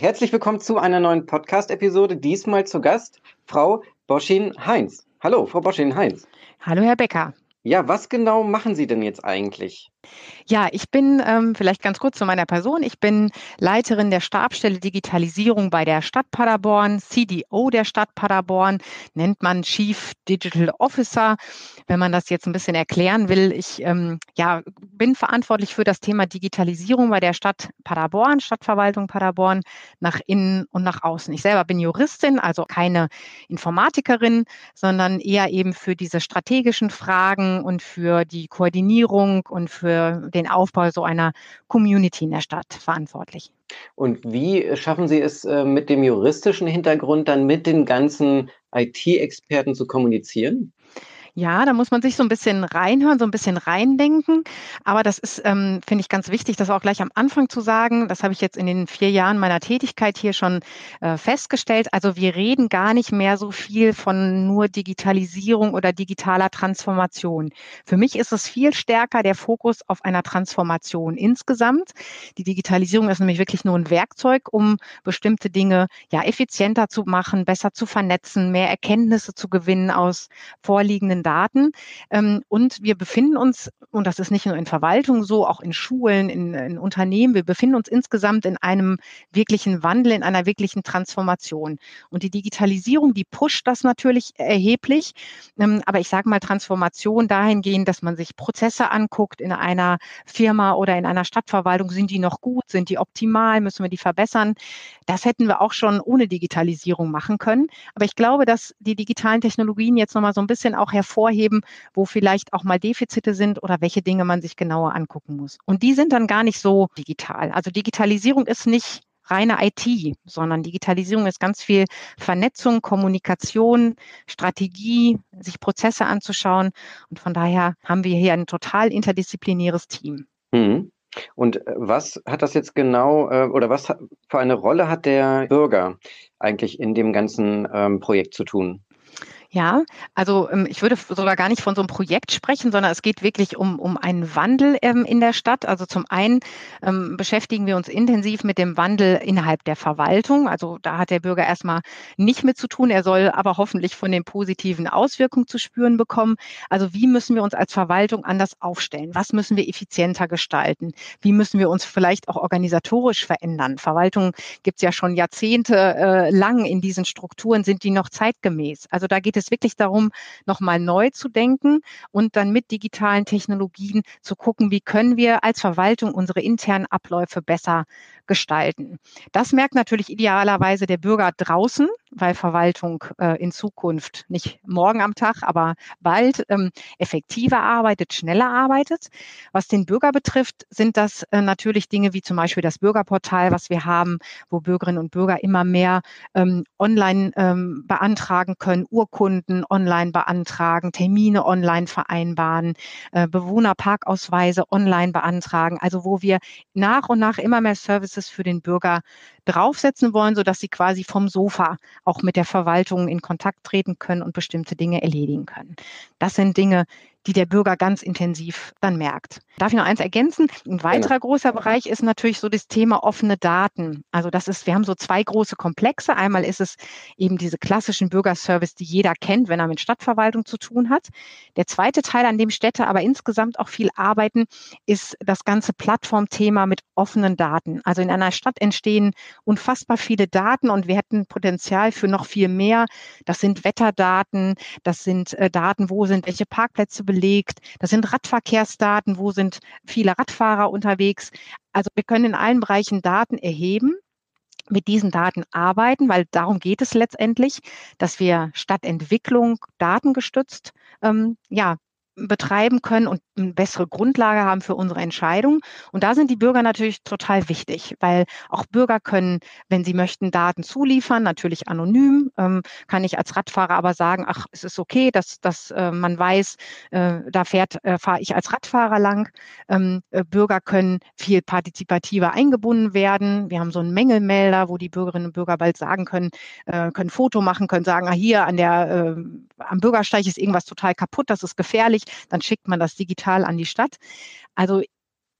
Herzlich willkommen zu einer neuen Podcast-Episode. Diesmal zu Gast Frau Boschin-Heinz. Hallo, Frau Boschin-Heinz. Hallo, Herr Becker. Ja, was genau machen Sie denn jetzt eigentlich? Ja, ich bin ähm, vielleicht ganz kurz zu meiner Person. Ich bin Leiterin der Stabstelle Digitalisierung bei der Stadt Paderborn, CDO der Stadt Paderborn, nennt man Chief Digital Officer. Wenn man das jetzt ein bisschen erklären will, ich ähm, ja, bin verantwortlich für das Thema Digitalisierung bei der Stadt Paderborn, Stadtverwaltung Paderborn, nach innen und nach außen. Ich selber bin Juristin, also keine Informatikerin, sondern eher eben für diese strategischen Fragen und für die Koordinierung und für den Aufbau so einer Community in der Stadt verantwortlich. Und wie schaffen Sie es äh, mit dem juristischen Hintergrund dann mit den ganzen IT-Experten zu kommunizieren? Ja, da muss man sich so ein bisschen reinhören, so ein bisschen reindenken. Aber das ist, ähm, finde ich, ganz wichtig, das auch gleich am Anfang zu sagen. Das habe ich jetzt in den vier Jahren meiner Tätigkeit hier schon äh, festgestellt. Also wir reden gar nicht mehr so viel von nur Digitalisierung oder digitaler Transformation. Für mich ist es viel stärker der Fokus auf einer Transformation insgesamt. Die Digitalisierung ist nämlich wirklich nur ein Werkzeug, um bestimmte Dinge ja effizienter zu machen, besser zu vernetzen, mehr Erkenntnisse zu gewinnen aus vorliegenden Daten. Ähm, und wir befinden uns, und das ist nicht nur in Verwaltung so, auch in Schulen, in, in Unternehmen, wir befinden uns insgesamt in einem wirklichen Wandel, in einer wirklichen Transformation. Und die Digitalisierung, die pusht das natürlich erheblich. Ähm, aber ich sage mal Transformation dahingehend, dass man sich Prozesse anguckt in einer Firma oder in einer Stadtverwaltung. Sind die noch gut? Sind die optimal? Müssen wir die verbessern? Das hätten wir auch schon ohne Digitalisierung machen können. Aber ich glaube, dass die digitalen Technologien jetzt nochmal so ein bisschen auch hervor hervorheben, wo vielleicht auch mal Defizite sind oder welche Dinge man sich genauer angucken muss. Und die sind dann gar nicht so digital. Also Digitalisierung ist nicht reine IT, sondern Digitalisierung ist ganz viel Vernetzung, Kommunikation, Strategie, sich Prozesse anzuschauen. Und von daher haben wir hier ein total interdisziplinäres Team. Mhm. Und äh, was hat das jetzt genau äh, oder was für eine Rolle hat der Bürger eigentlich in dem ganzen ähm, Projekt zu tun? Ja, also ähm, ich würde sogar gar nicht von so einem Projekt sprechen, sondern es geht wirklich um, um einen Wandel ähm, in der Stadt. Also zum einen ähm, beschäftigen wir uns intensiv mit dem Wandel innerhalb der Verwaltung. Also da hat der Bürger erstmal nicht mit zu tun. Er soll aber hoffentlich von den positiven Auswirkungen zu spüren bekommen. Also wie müssen wir uns als Verwaltung anders aufstellen? Was müssen wir effizienter gestalten? Wie müssen wir uns vielleicht auch organisatorisch verändern? Verwaltung gibt es ja schon Jahrzehnte äh, lang in diesen Strukturen. Sind die noch zeitgemäß? Also da geht es wirklich darum, nochmal neu zu denken und dann mit digitalen Technologien zu gucken, wie können wir als Verwaltung unsere internen Abläufe besser gestalten. Das merkt natürlich idealerweise der Bürger draußen, weil Verwaltung äh, in Zukunft nicht morgen am Tag, aber bald ähm, effektiver arbeitet, schneller arbeitet. Was den Bürger betrifft, sind das äh, natürlich Dinge wie zum Beispiel das Bürgerportal, was wir haben, wo Bürgerinnen und Bürger immer mehr ähm, online ähm, beantragen können, Urkunden online beantragen, Termine online vereinbaren, äh, Bewohnerparkausweise online beantragen. Also wo wir nach und nach immer mehr Services für den Bürger draufsetzen wollen, sodass sie quasi vom Sofa auch mit der Verwaltung in Kontakt treten können und bestimmte Dinge erledigen können. Das sind Dinge, die der Bürger ganz intensiv dann merkt. Darf ich noch eins ergänzen? Ein weiterer ja. großer Bereich ist natürlich so das Thema offene Daten. Also das ist, wir haben so zwei große Komplexe. Einmal ist es eben diese klassischen Bürgerservice, die jeder kennt, wenn er mit Stadtverwaltung zu tun hat. Der zweite Teil, an dem Städte aber insgesamt auch viel arbeiten, ist das ganze Plattformthema mit offenen Daten. Also in einer Stadt entstehen unfassbar viele Daten und wir hätten Potenzial für noch viel mehr. Das sind Wetterdaten, das sind äh, Daten, wo sind welche Parkplätze belegt, das sind Radverkehrsdaten, wo sind viele Radfahrer unterwegs. Also wir können in allen Bereichen Daten erheben mit diesen Daten arbeiten, weil darum geht es letztendlich, dass wir Stadtentwicklung datengestützt ähm, ja, betreiben können und eine bessere Grundlage haben für unsere Entscheidung. Und da sind die Bürger natürlich total wichtig, weil auch Bürger können, wenn sie möchten, Daten zuliefern, natürlich anonym. Ähm, kann ich als Radfahrer aber sagen, ach, es ist okay, dass, dass äh, man weiß, äh, da fährt, äh, fahre ich als Radfahrer lang. Ähm, äh, Bürger können viel partizipativer eingebunden werden. Wir haben so einen Mängelmelder, wo die Bürgerinnen und Bürger bald sagen können, äh, können Foto machen, können sagen, ah, hier an der, äh, am Bürgersteig ist irgendwas total kaputt, das ist gefährlich dann schickt man das digital an die Stadt. Also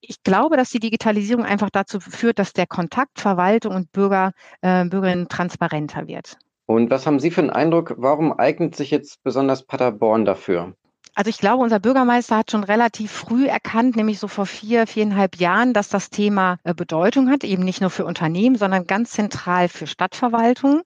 ich glaube, dass die Digitalisierung einfach dazu führt, dass der Kontakt Verwaltung und Bürger, äh, Bürgerinnen transparenter wird. Und was haben Sie für einen Eindruck, warum eignet sich jetzt besonders Paderborn dafür? Also ich glaube, unser Bürgermeister hat schon relativ früh erkannt, nämlich so vor vier, viereinhalb Jahren, dass das Thema äh, Bedeutung hat, eben nicht nur für Unternehmen, sondern ganz zentral für Stadtverwaltung.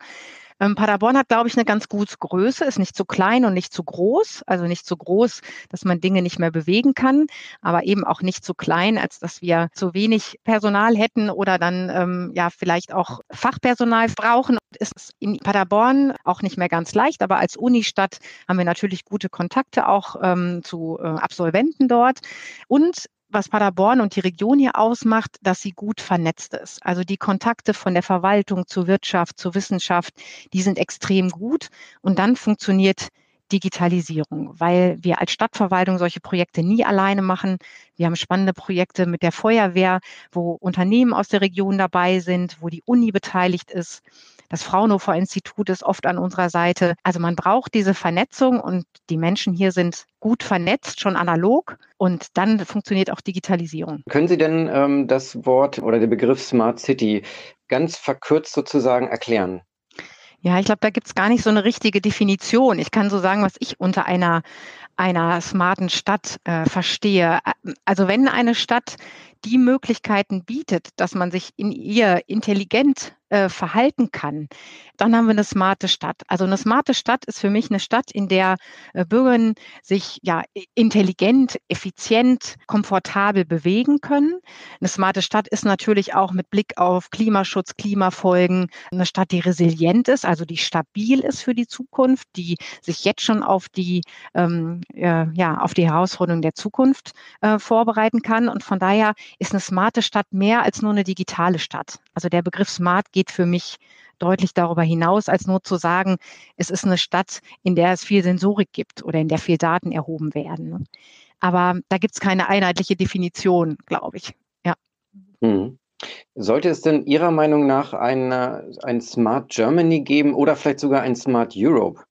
Ähm, Paderborn hat, glaube ich, eine ganz gute Größe, ist nicht zu klein und nicht zu groß, also nicht zu groß, dass man Dinge nicht mehr bewegen kann, aber eben auch nicht zu klein, als dass wir zu wenig Personal hätten oder dann ähm, ja vielleicht auch Fachpersonal brauchen. Ist in Paderborn auch nicht mehr ganz leicht, aber als Unistadt haben wir natürlich gute Kontakte auch ähm, zu äh, Absolventen dort und was Paderborn und die Region hier ausmacht, dass sie gut vernetzt ist. Also die Kontakte von der Verwaltung zur Wirtschaft, zur Wissenschaft, die sind extrem gut. Und dann funktioniert Digitalisierung, weil wir als Stadtverwaltung solche Projekte nie alleine machen. Wir haben spannende Projekte mit der Feuerwehr, wo Unternehmen aus der Region dabei sind, wo die Uni beteiligt ist. Das Fraunhofer Institut ist oft an unserer Seite. Also man braucht diese Vernetzung und die Menschen hier sind gut vernetzt, schon analog und dann funktioniert auch Digitalisierung. Können Sie denn ähm, das Wort oder den Begriff Smart City ganz verkürzt sozusagen erklären? Ja, ich glaube, da gibt es gar nicht so eine richtige Definition. Ich kann so sagen, was ich unter einer einer smarten Stadt äh, verstehe. Also wenn eine Stadt die Möglichkeiten bietet, dass man sich in ihr intelligent äh, verhalten kann, dann haben wir eine smarte Stadt. Also eine smarte Stadt ist für mich eine Stadt, in der äh, Bürgerinnen sich ja intelligent, effizient, komfortabel bewegen können. Eine smarte Stadt ist natürlich auch mit Blick auf Klimaschutz, Klimafolgen eine Stadt, die resilient ist, also die stabil ist für die Zukunft, die sich jetzt schon auf die ähm, äh, ja auf die Herausforderungen der Zukunft äh, vorbereiten kann. Und von daher ist eine smarte Stadt mehr als nur eine digitale Stadt. Also der Begriff smart geht für mich deutlich darüber hinaus, als nur zu sagen, es ist eine Stadt, in der es viel Sensorik gibt oder in der viel Daten erhoben werden. Aber da gibt es keine einheitliche Definition, glaube ich. Ja. Mhm. Sollte es denn Ihrer Meinung nach eine, ein Smart Germany geben oder vielleicht sogar ein Smart Europe?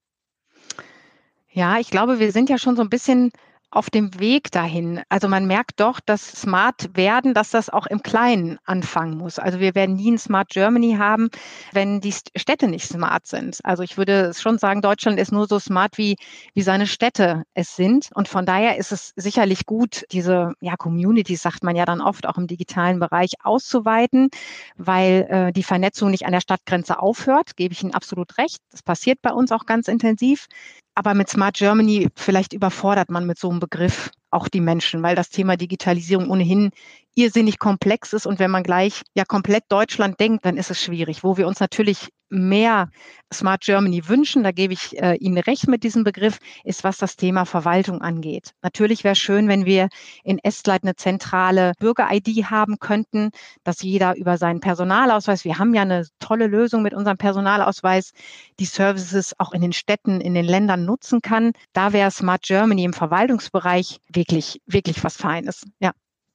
Ja, ich glaube, wir sind ja schon so ein bisschen auf dem Weg dahin. Also man merkt doch, dass smart werden, dass das auch im Kleinen anfangen muss. Also wir werden nie ein Smart Germany haben, wenn die Städte nicht smart sind. Also ich würde schon sagen, Deutschland ist nur so smart, wie, wie seine Städte es sind. Und von daher ist es sicherlich gut, diese ja, Communities, sagt man ja dann oft, auch im digitalen Bereich auszuweiten, weil äh, die Vernetzung nicht an der Stadtgrenze aufhört, gebe ich Ihnen absolut recht. Das passiert bei uns auch ganz intensiv. Aber mit Smart Germany vielleicht überfordert man mit so einem Begriff auch die Menschen, weil das Thema Digitalisierung ohnehin irrsinnig komplex ist. Und wenn man gleich ja komplett Deutschland denkt, dann ist es schwierig. Wo wir uns natürlich mehr Smart Germany wünschen, da gebe ich äh, Ihnen recht mit diesem Begriff, ist, was das Thema Verwaltung angeht. Natürlich wäre schön, wenn wir in Estleit eine zentrale Bürger-ID haben könnten, dass jeder über seinen Personalausweis, wir haben ja eine tolle Lösung mit unserem Personalausweis, die Services auch in den Städten, in den Ländern nutzen kann. Da wäre Smart Germany im Verwaltungsbereich wirklich, wirklich was Feines. Ja.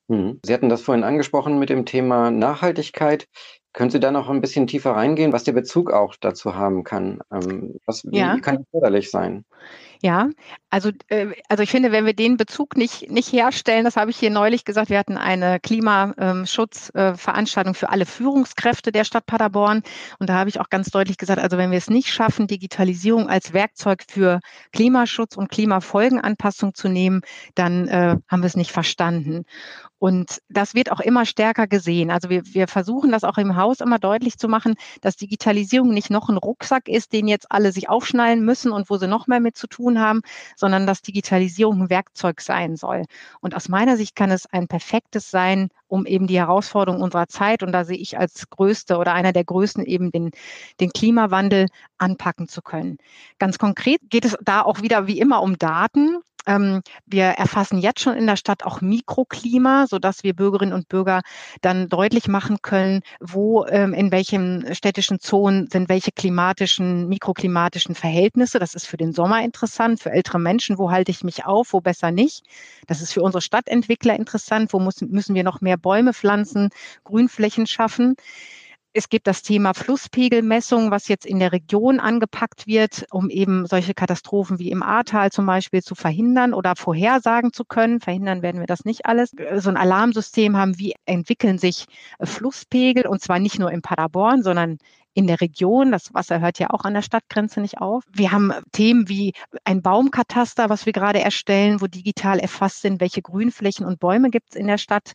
Mhm. Sie hatten das vorhin angesprochen mit dem Thema Nachhaltigkeit. Können Sie da noch ein bisschen tiefer reingehen, was der Bezug auch dazu haben kann? Ähm, was, wie ja. kann das förderlich sein? Ja, also, äh, also ich finde, wenn wir den Bezug nicht, nicht herstellen, das habe ich hier neulich gesagt, wir hatten eine Klimaschutzveranstaltung für alle Führungskräfte der Stadt Paderborn. Und da habe ich auch ganz deutlich gesagt, also wenn wir es nicht schaffen, Digitalisierung als Werkzeug für Klimaschutz und Klimafolgenanpassung zu nehmen, dann äh, haben wir es nicht verstanden. Und das wird auch immer stärker gesehen. Also wir, wir versuchen das auch im Haus immer deutlich zu machen, dass Digitalisierung nicht noch ein Rucksack ist, den jetzt alle sich aufschnallen müssen und wo sie noch mehr mit zu tun haben, sondern dass Digitalisierung ein Werkzeug sein soll. Und aus meiner Sicht kann es ein perfektes sein, um eben die Herausforderungen unserer Zeit, und da sehe ich als größte oder einer der größten eben den, den Klimawandel anpacken zu können. Ganz konkret geht es da auch wieder wie immer um Daten. Ähm, wir erfassen jetzt schon in der Stadt auch Mikroklima, sodass wir Bürgerinnen und Bürger dann deutlich machen können, wo, ähm, in welchen städtischen Zonen sind welche klimatischen, mikroklimatischen Verhältnisse. Das ist für den Sommer interessant, für ältere Menschen, wo halte ich mich auf, wo besser nicht. Das ist für unsere Stadtentwickler interessant, wo müssen wir noch mehr Bäume pflanzen, Grünflächen schaffen Es gibt das Thema Flusspegelmessung, was jetzt in der Region angepackt wird, um eben solche Katastrophen wie im Ahrtal zum Beispiel zu verhindern oder vorhersagen zu können. Verhindern werden wir das nicht alles. So ein Alarmsystem haben, wie entwickeln sich Flusspegel und zwar nicht nur in Paderborn, sondern in der Region. Das Wasser hört ja auch an der Stadtgrenze nicht auf. Wir haben Themen wie ein Baumkataster, was wir gerade erstellen, wo digital erfasst sind, welche Grünflächen und Bäume gibt es in der Stadt.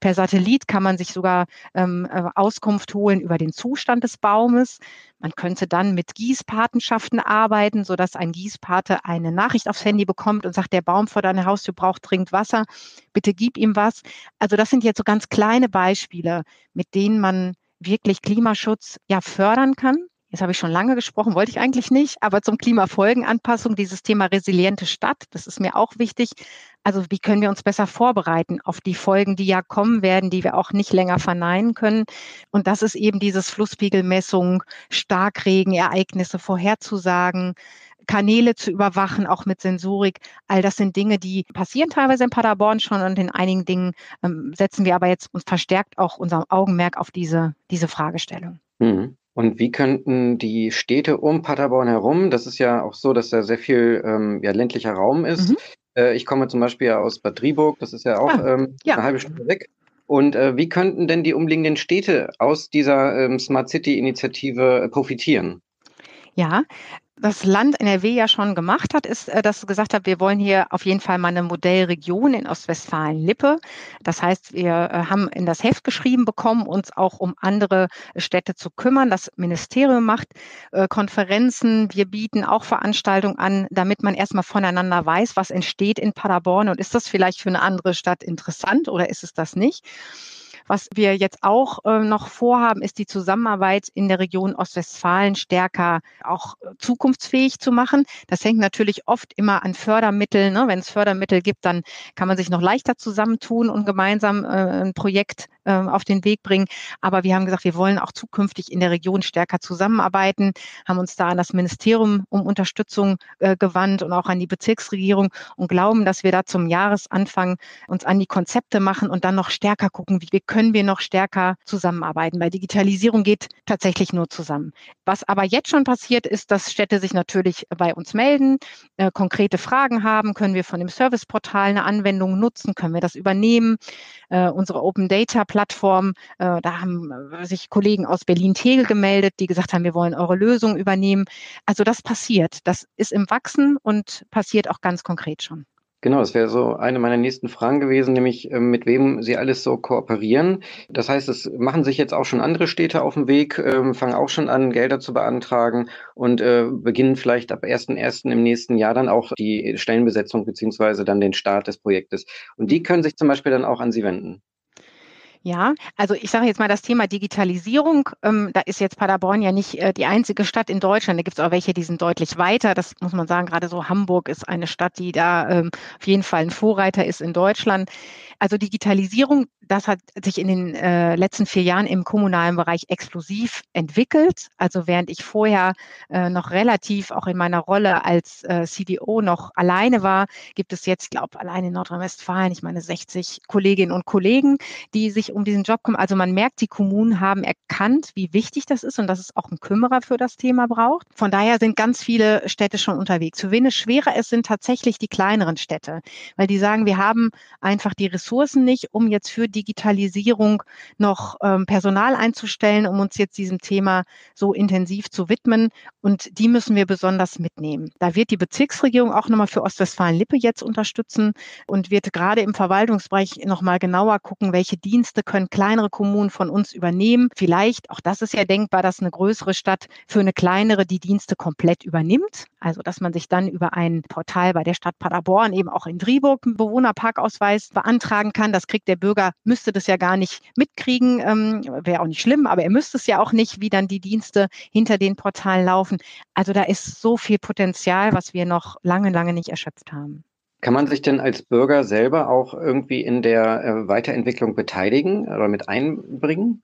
Per Satellit kann man sich sogar ähm, äh, Auskunft holen über den Zustand des Baumes. Man könnte dann mit Gießpatenschaften arbeiten, sodass ein Gießpate eine Nachricht aufs Handy bekommt und sagt, der Baum vor deiner Haustür braucht dringend Wasser. Bitte gib ihm was. Also das sind jetzt so ganz kleine Beispiele, mit denen man wirklich Klimaschutz ja fördern kann. Jetzt habe ich schon lange gesprochen, wollte ich eigentlich nicht, aber zum Klimafolgenanpassung, dieses Thema resiliente Stadt, das ist mir auch wichtig. Also wie können wir uns besser vorbereiten auf die Folgen, die ja kommen werden, die wir auch nicht länger verneinen können. Und das ist eben dieses Flusspiegelmessung, Starkregenereignisse vorherzusagen, Kanäle zu überwachen, auch mit Sensorik. All das sind Dinge, die passieren teilweise in Paderborn schon und in einigen Dingen ähm, setzen wir aber jetzt uns verstärkt auch unser Augenmerk auf diese, diese Fragestellung. Mhm. Und wie könnten die Städte um Paderborn herum, das ist ja auch so, dass da sehr viel ähm, ja, ländlicher Raum ist. Mhm. Äh, ich komme zum Beispiel aus Bad Driburg, das ist ja auch ah, ähm, ja. eine halbe Stunde weg. Und äh, wie könnten denn die umliegenden Städte aus dieser ähm, Smart City-Initiative äh, profitieren? Ja, das Land NRW ja schon gemacht hat, ist, äh, dass es gesagt hat, wir wollen hier auf jeden Fall mal eine Modellregion in Ostwestfalen-Lippe. Das heißt, wir äh, haben in das Heft geschrieben bekommen, uns auch um andere Städte zu kümmern. Das Ministerium macht äh, Konferenzen. Wir bieten auch Veranstaltungen an, damit man erstmal voneinander weiß, was entsteht in Paderborn und ist das vielleicht für eine andere Stadt interessant oder ist es das nicht? Was wir jetzt auch äh, noch vorhaben, ist die Zusammenarbeit in der Region Ostwestfalen stärker auch äh, zukunftsfähig zu machen. Das hängt natürlich oft immer an Fördermitteln. Ne? Wenn es Fördermittel gibt, dann kann man sich noch leichter zusammentun und gemeinsam äh, ein Projekt auf den Weg bringen. Aber wir haben gesagt, wir wollen auch zukünftig in der Region stärker zusammenarbeiten, haben uns da an das Ministerium um Unterstützung gewandt und auch an die Bezirksregierung und glauben, dass wir da zum Jahresanfang uns an die Konzepte machen und dann noch stärker gucken, wie wir können können wir noch stärker zusammenarbeiten, weil Digitalisierung geht tatsächlich nur zusammen. Was aber jetzt schon passiert ist, dass Städte sich natürlich bei uns melden, äh, konkrete Fragen haben, können wir von dem Serviceportal eine Anwendung nutzen, können wir das übernehmen. Äh, unsere Open Data Plattform, äh, da haben sich Kollegen aus Berlin-Tegel gemeldet, die gesagt haben, wir wollen eure Lösung übernehmen. Also das passiert. Das ist im Wachsen und passiert auch ganz konkret schon. Genau, das wäre so eine meiner nächsten Fragen gewesen, nämlich ähm, mit wem Sie alles so kooperieren. Das heißt, es machen sich jetzt auch schon andere Städte auf den Weg, ähm, fangen auch schon an, Gelder zu beantragen und äh, beginnen vielleicht ab 1.1. im nächsten Jahr dann auch die Stellenbesetzung beziehungsweise dann den Start des Projektes. Und die können sich zum Beispiel dann auch an Sie wenden. Ja, also ich sage jetzt mal das Thema Digitalisierung. Ähm, da ist jetzt Paderborn ja nicht äh, die einzige Stadt in Deutschland. Da gibt es auch welche, die sind deutlich weiter. Das muss man sagen. Gerade so Hamburg ist eine Stadt, die da ähm, auf jeden Fall ein Vorreiter ist in Deutschland. Also Digitalisierung, das hat sich in den äh, letzten vier Jahren im kommunalen Bereich explosiv entwickelt. Also während ich vorher äh, noch relativ auch in meiner Rolle als äh, CDO noch alleine war, gibt es jetzt, glaube allein in Nordrhein-Westfalen, ich meine 60 Kolleginnen und Kollegen, die sich um diesen Job kommen. Also man merkt, die Kommunen haben erkannt, wie wichtig das ist und dass es auch einen Kümmerer für das Thema braucht. Von daher sind ganz viele Städte schon unterwegs. Für wen es schwerer ist, sind tatsächlich die kleineren Städte, weil die sagen, wir haben einfach die Ressourcen nicht, um jetzt für Digitalisierung noch ähm, Personal einzustellen, um uns jetzt diesem Thema so intensiv zu widmen. Und die müssen wir besonders mitnehmen. Da wird die Bezirksregierung auch nochmal für Ostwestfalen-Lippe jetzt unterstützen und wird gerade im Verwaltungsbereich nochmal genauer gucken, welche Dienste Dienste können kleinere Kommunen von uns übernehmen. Vielleicht, auch das ist ja denkbar, dass eine größere Stadt für eine kleinere die Dienste komplett übernimmt. Also, dass man sich dann über ein Portal bei der Stadt Paderborn eben auch in Driburg einen Bewohnerparkausweis beantragen kann. Das kriegt der Bürger, müsste das ja gar nicht mitkriegen, ähm, wäre auch nicht schlimm, aber er müsste es ja auch nicht, wie dann die Dienste hinter den Portalen laufen. Also da ist so viel Potenzial, was wir noch lange, lange nicht erschöpft haben. Kann man sich denn als Bürger selber auch irgendwie in der äh, Weiterentwicklung beteiligen oder mit einbringen?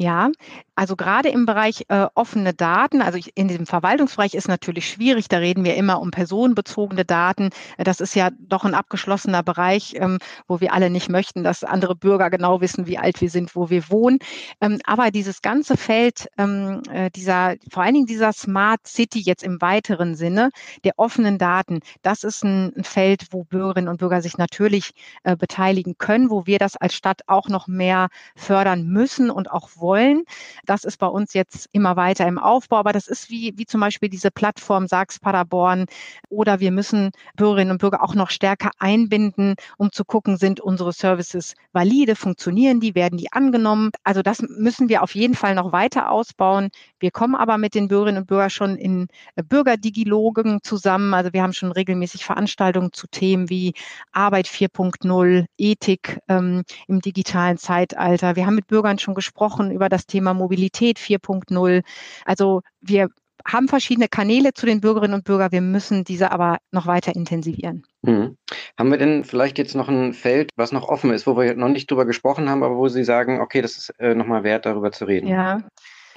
Ja, also gerade im Bereich äh, offene Daten, also ich, in diesem Verwaltungsbereich ist natürlich schwierig, da reden wir immer um personenbezogene Daten. Das ist ja doch ein abgeschlossener Bereich, ähm, wo wir alle nicht möchten, dass andere Bürger genau wissen, wie alt wir sind, wo wir wohnen. Ähm, aber dieses ganze Feld ähm, äh, dieser, vor allen Dingen dieser Smart City jetzt im weiteren Sinne, der offenen Daten, das ist ein, ein Feld, wo Bürgerinnen und Bürger sich natürlich äh, beteiligen können, wo wir das als Stadt auch noch mehr fördern müssen und auch wollen wollen. Das ist bei uns jetzt immer weiter im Aufbau, aber das ist wie, wie zum Beispiel diese Plattform Sachs Paderborn oder wir müssen Bürgerinnen und Bürger auch noch stärker einbinden, um zu gucken, sind unsere Services valide, funktionieren die, werden die angenommen. Also das müssen wir auf jeden Fall noch weiter ausbauen. Wir kommen aber mit den Bürgerinnen und Bürgern schon in Bürgerdigilogen zusammen. Also wir haben schon regelmäßig Veranstaltungen zu Themen wie Arbeit 4.0, Ethik ähm, im digitalen Zeitalter. Wir haben mit Bürgern schon gesprochen über das Thema Mobilität 4.0. Also wir haben verschiedene Kanäle zu den Bürgerinnen und Bürgern. Wir müssen diese aber noch weiter intensivieren. Mhm. Haben wir denn vielleicht jetzt noch ein Feld, was noch offen ist, wo wir noch nicht drüber gesprochen haben, aber wo Sie sagen, okay, das ist äh, nochmal wert, darüber zu reden? Ja,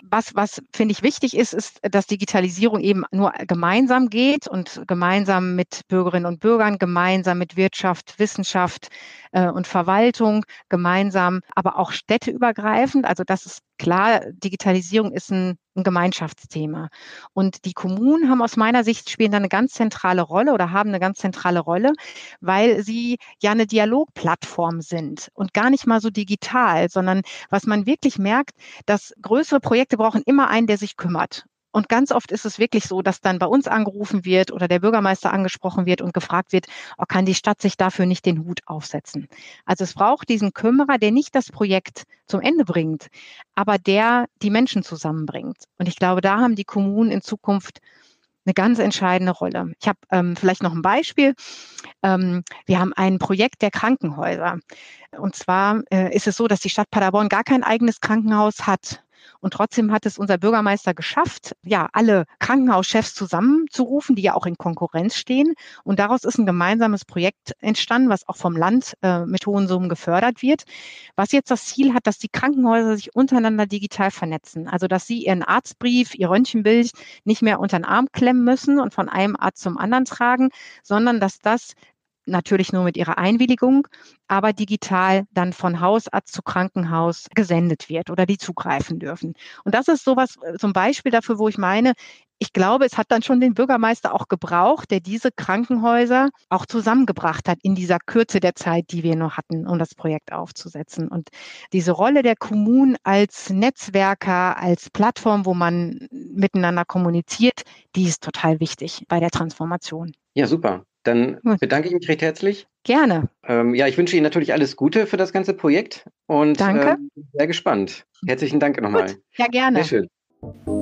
was, was finde ich wichtig ist, ist, dass Digitalisierung eben nur gemeinsam geht und gemeinsam mit Bürgerinnen und Bürgern, gemeinsam mit Wirtschaft, Wissenschaft äh, und Verwaltung, gemeinsam, aber auch städteübergreifend. Also das ist klar, Digitalisierung ist ein, ein Gemeinschaftsthema. Und die Kommunen haben aus meiner Sicht spielen da eine ganz zentrale Rolle oder haben eine ganz zentrale Rolle, weil sie ja eine Dialogplattform sind und gar nicht mal so digital, sondern was man wirklich merkt, dass größere Projekte brauchen immer einen, der sich kümmert. Und ganz oft ist es wirklich so, dass dann bei uns angerufen wird oder der Bürgermeister angesprochen wird und gefragt wird, oh, kann die Stadt sich dafür nicht den Hut aufsetzen? Also es braucht diesen Kümmerer, der nicht das Projekt zum Ende bringt, aber der die Menschen zusammenbringt. Und ich glaube, da haben die Kommunen in Zukunft eine ganz entscheidende Rolle. Ich habe ähm, vielleicht noch ein Beispiel. Ähm, wir haben ein Projekt der Krankenhäuser. Und zwar äh, ist es so, dass die Stadt Paderborn gar kein eigenes Krankenhaus hat. Und trotzdem hat es unser Bürgermeister geschafft, ja, alle Krankenhauschefs zusammenzurufen, die ja auch in Konkurrenz stehen. Und daraus ist ein gemeinsames Projekt entstanden, was auch vom Land äh, mit hohen Summen gefördert wird, was jetzt das Ziel hat, dass die Krankenhäuser sich untereinander digital vernetzen. Also, dass sie ihren Arztbrief, ihr Röntgenbild nicht mehr unter den Arm klemmen müssen und von einem Arzt zum anderen tragen, sondern dass das natürlich nur mit ihrer Einwilligung, aber digital dann von Hausarzt zu Krankenhaus gesendet wird oder die zugreifen dürfen. Und das ist sowas äh, zum Beispiel dafür, wo ich meine, ich glaube, es hat dann schon den Bürgermeister auch gebraucht, der diese Krankenhäuser auch zusammengebracht hat in dieser Kürze der Zeit, die wir noch hatten, um das Projekt aufzusetzen. Und diese Rolle der Kommunen als Netzwerker, als Plattform, wo man miteinander kommuniziert, die ist total wichtig bei der Transformation. Ja, super. Dann bedanke ich mich recht herzlich. Gerne. Ähm, ja, ich wünsche Ihnen natürlich alles Gute für das ganze Projekt und Danke. Ähm, sehr gespannt. Herzlichen Dank nochmal. Ja, gerne. Sehr schön.